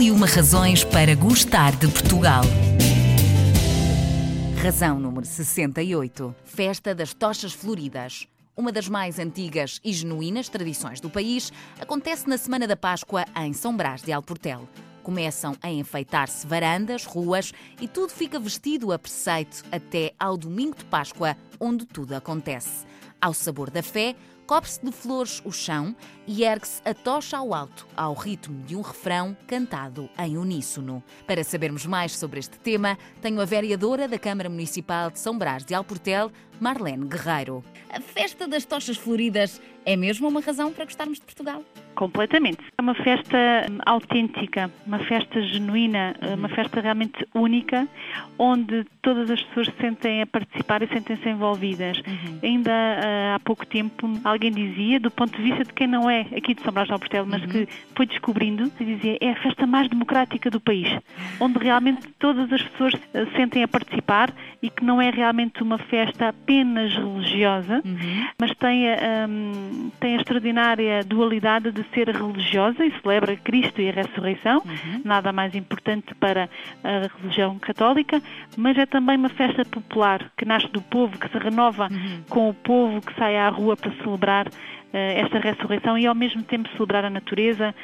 E uma razões para gostar de Portugal. Razão número 68. Festa das Tochas Floridas. Uma das mais antigas e genuínas tradições do país acontece na Semana da Páscoa em São Brás de Alportel. Começam a enfeitar-se varandas, ruas e tudo fica vestido a preceito até ao domingo de Páscoa, onde tudo acontece. Ao sabor da fé, cobre-se de flores o chão e ergue-se a tocha ao alto, ao ritmo de um refrão cantado em uníssono. Para sabermos mais sobre este tema, tenho a vereadora da Câmara Municipal de São Brás de Alportel, Marlene Guerreiro. A festa das tochas floridas é mesmo uma razão para gostarmos de Portugal? Completamente. É uma festa hum, autêntica, uma festa genuína, uhum. uma festa realmente única, onde todas as pessoas se sentem a participar e sentem-se envolvidas. Uhum. Ainda uh, há pouco tempo alguém dizia, do ponto de vista de quem não é aqui de São Brás do Alportel, mas uhum. que foi descobrindo, dizia, é a festa mais democrática do país, onde realmente todas as pessoas se sentem a participar e que não é realmente uma festa apenas religiosa, uhum. mas tem, um, tem a extraordinária dualidade de ser religiosa e celebra Cristo e a ressurreição, uhum. nada mais importante para a religião católica, mas é também uma festa popular que nasce do povo, que se renova uhum. com o povo que sai à rua para celebrar esta ressurreição e ao mesmo tempo celebrar a natureza,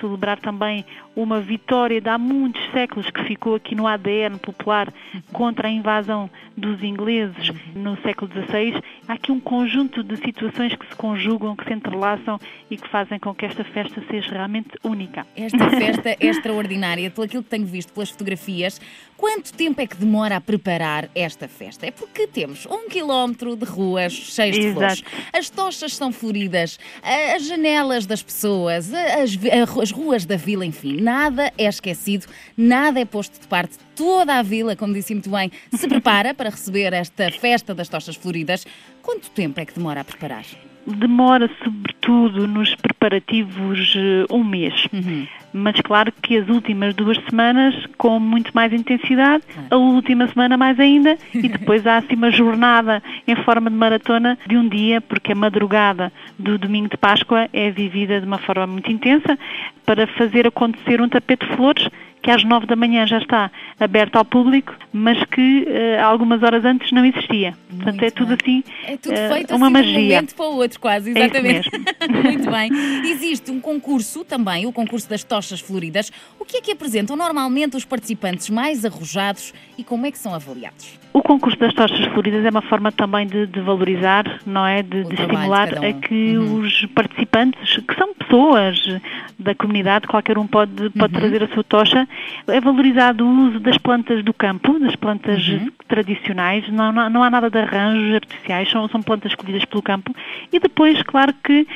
celebrar também uma vitória de há muitos séculos que ficou aqui no ADN popular contra a invasão dos ingleses no século XVI. Há aqui um conjunto de situações que se conjugam, que se entrelaçam e que fazem com que esta festa seja realmente única. Esta festa é extraordinária, pelo aquilo que tenho visto pelas fotografias. Quanto tempo é que demora a preparar esta festa? É porque temos um quilómetro de ruas cheias de flores. As tochas são floridas, as janelas das pessoas, as, as ruas da vila, enfim, nada é esquecido, nada é posto de parte. Toda a vila, como disse muito bem, se prepara para receber esta festa das tochas floridas. Quanto tempo é que demora a preparar? demora sobretudo nos preparativos eh, um mês. Uhum. Mas claro que as últimas duas semanas com muito mais intensidade, a última semana mais ainda, e depois há assim uma jornada em forma de maratona de um dia, porque a madrugada do domingo de Páscoa é vivida de uma forma muito intensa para fazer acontecer um tapete de flores que às nove da manhã já está aberto ao público, mas que uh, algumas horas antes não existia. Muito Portanto, é tudo assim, é tudo uh, feito uma assim magia. de um momento para o outro, quase, é exatamente. É Muito bem. Existe um concurso também, o concurso das tochas floridas. O que é que apresentam normalmente os participantes mais arrojados e como é que são avaliados? O concurso das tochas floridas é uma forma também de, de valorizar, não é? De, de estimular de um. a que uhum. os participantes, que são pessoas da comunidade, qualquer um pode, pode uhum. trazer a sua tocha, é valorizado o uso das plantas do campo, das plantas uhum. tradicionais, não, não, não, há nada de arranjos artificiais, são, são plantas escolhidas pelo campo. E depois, claro que uh,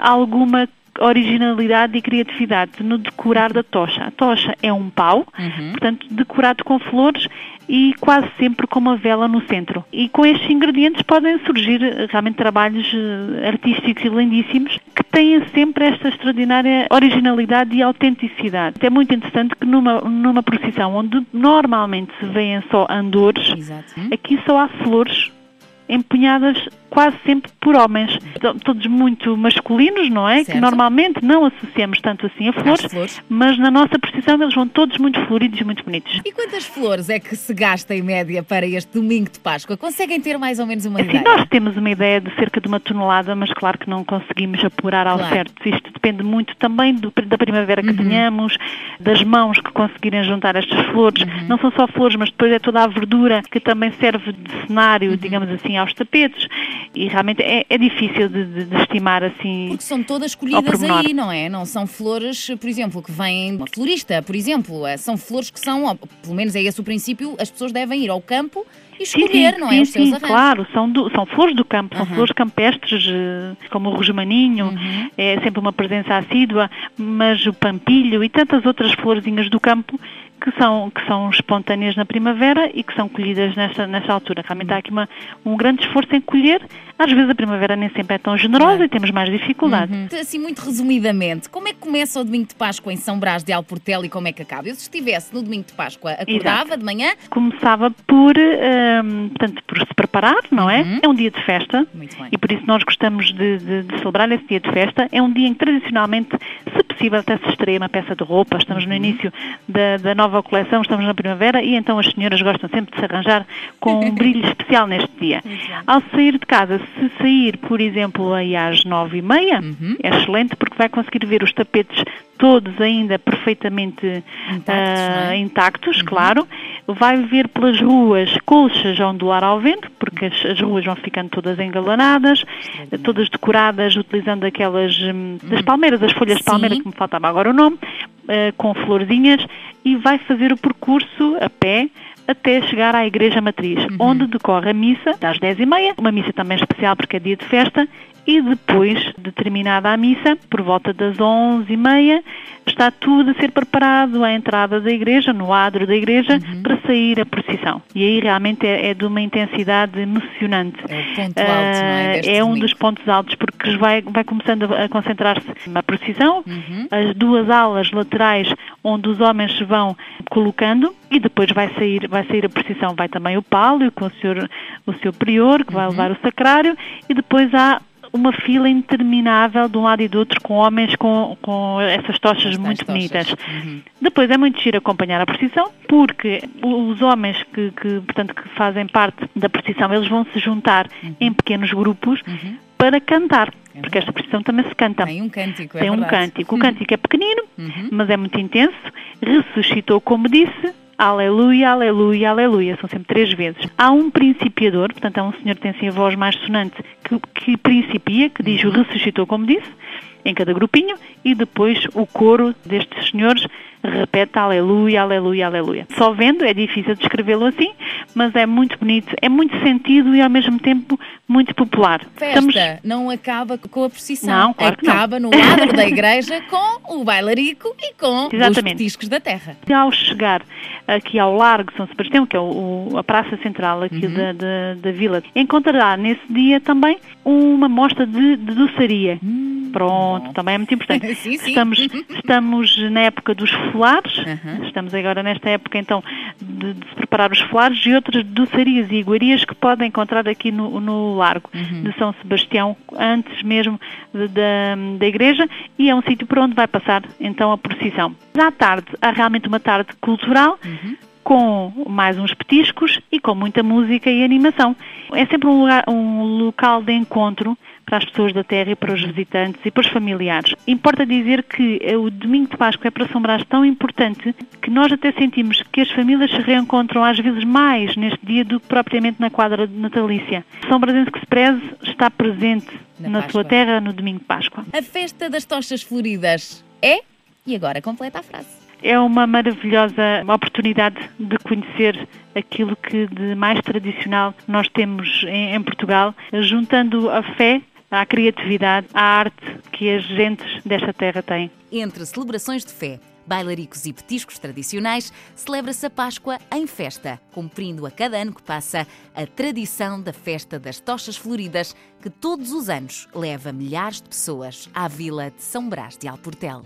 alguma originalidade e criatividade no decorar da tocha. A tocha é um pau, uhum. portanto, decorado com flores e quase sempre com uma vela no centro. E com estes ingredientes podem surgir eh, realmente trabalhos eh, artísticos e lindíssimos que têm sempre esta extraordinária originalidade e autenticidade. É muito interessante que numa, numa procissão onde normalmente se veem só andores, Exato. aqui só há flores empunhadas quase sempre por homens, todos muito masculinos, não é? Certo. Que normalmente não associamos tanto assim a flores, flores, mas na nossa precisão eles vão todos muito floridos e muito bonitos. E quantas flores é que se gasta em média para este domingo de Páscoa? Conseguem ter mais ou menos uma assim, ideia? Nós temos uma ideia de cerca de uma tonelada, mas claro que não conseguimos apurar ao claro. certo. Isto depende muito também do, da primavera que uhum. tenhamos, das mãos que conseguirem juntar estas flores. Uhum. Não são só flores, mas depois é toda a verdura que também serve de cenário, uhum. digamos assim, aos tapetes e realmente é, é difícil de, de, de, estimar assim. Porque são todas colhidas aí, não é? Não são flores, por exemplo, que vêm uma florista, por exemplo, eh, são flores que são, pelo menos é esse o princípio, as pessoas devem ir ao campo e escolher, sim, sim, não é? Sim, os seus sim, claro, são, do, são flores do campo, são flores campestres, eh, como o rosmaninho, uhum. é sempre uma presença assídua, mas o pampilho e tantas outras florzinhas do campo que são, que são espontâneas na primavera e que são colhidas nesta, nesta altura. Realmente há aqui uma, um grande esforço em colher. Às vezes a primavera nem sempre é tão generosa e temos mais dificuldade. Uhum. Assim, muito resumidamente, como é que começa o domingo de Páscoa em São Brás de Alportel e como é que acaba? Eu se estivesse no domingo de Páscoa, acordava Exato. de manhã? Começava por, um, portanto, por se preparar não é? Uhum. É um dia de festa e por isso nós gostamos de, de- de celebrar esse dia de festa. É um dia em que tradicionalmente, se possível, até se estreia uma peça de roupa. Estamos Uhum. no início da, da nova coleção, estamos na primavera e então as senhoras gostam sempre de se arranjar com um brilho especial neste dia. Ao sair de casa, se sair, por exemplo, aí às nove e meia, Uhum. é excelente porque vai conseguir ver os tapetes todos ainda perfeitamente Intactos, é? intactos, claro. Vai ver pelas ruas colchas a ondular ao vento, porque as, as ruas vão ficando todas engalanadas, todas decoradas utilizando aquelas hum, das palmeiras, as folhas de palmeira, que me faltava agora o nome, ah, com florzinhas, e vai fazer o percurso a pé até chegar à Igreja Matriz, Uhum. onde decorre a missa às 10h30, uma missa também especial porque é dia de festa, e depois de terminada a missa, por volta das 11h30, está tudo a ser preparado à entrada da igreja, no adro da igreja, Uhum. para sair a procissão. E aí realmente é, é de uma intensidade emocionante. É o ponto alto, não é? Ah, é um domingo. dos pontos altos porque vai, vai começando a, concentrar-se na procissão, Uhum. as duas alas laterais onde os homens se vão colocando e depois vai sair, vai sair a procissão, vai também o pálio com o senhor, o seu prior que Uhum. vai levar o sacrário e depois há uma fila interminável de um lado e do outro com homens com, com essas tochas Estas muito tochas. bonitas. Uhum. Depois é muito giro acompanhar a procissão, porque os homens que, que, portanto, que fazem parte da procissão, eles vão se juntar em pequenos grupos Uhum. para cantar, É porque esta procissão também se canta. Tem um cântico, é Tem um verdade. cântico. O cântico é pequenino, Uhum. mas é muito intenso. Ressuscitou, como disse, aleluia, aleluia, aleluia. São sempre três vezes. Há um principiador, portanto, há um senhor que tem assim a voz mais sonante, que, que principia, que diz o ressuscitou, como disse, em cada grupinho, e depois o coro destes senhores repete aleluia, aleluia, aleluia. Só vendo é difícil descrevê-lo assim, mas é muito bonito, é muito sentido e ao mesmo tempo muito popular. Festa não acaba com a procissão. Não, claro que não. acaba no adro da igreja com o bailarico e com os Exatamente. petiscos da terra. E ao chegar aqui ao Largo São Sebastião, que é o- a praça central aqui Uhum. da, da, da vila, encontrará nesse dia também uma mostra de, de doçaria. Hum, Pronto, bom. também é muito importante. Sim, sim. Estamos, estamos na época dos folares, Uhum. estamos agora nesta época então de, de se preparar os folares e outras doçarias e iguarias que podem encontrar aqui no, no Largo Uhum. de São Sebastião, antes mesmo da, da igreja, e é um sítio por onde vai passar então a procissão. À tarde, há realmente uma tarde cultural, Uhum. Com mais uns petiscos e com muita música e animação. É sempre um, lugar, um local de encontro para as pessoas da terra e para os visitantes e para os familiares. Importa dizer que o domingo de Páscoa é para São Brás tão importante que nós até sentimos que as famílias se reencontram às vezes mais neste dia do que propriamente na quadra natalícia. São Brasense que se preze está presente Na na, sua terra no domingo de Páscoa. A festa das tochas floridas é? E agora completa a frase. É uma maravilhosa oportunidade de conhecer aquilo que de mais tradicional nós temos em, em Portugal, juntando a fé à criatividade, à arte que as gentes desta terra têm. Entre celebrações de fé, bailaricos e petiscos tradicionais, celebra-se a Páscoa em festa, cumprindo a cada ano que passa a tradição da festa das tochas floridas, que todos os anos leva milhares de pessoas à vila de São Brás de Alportel.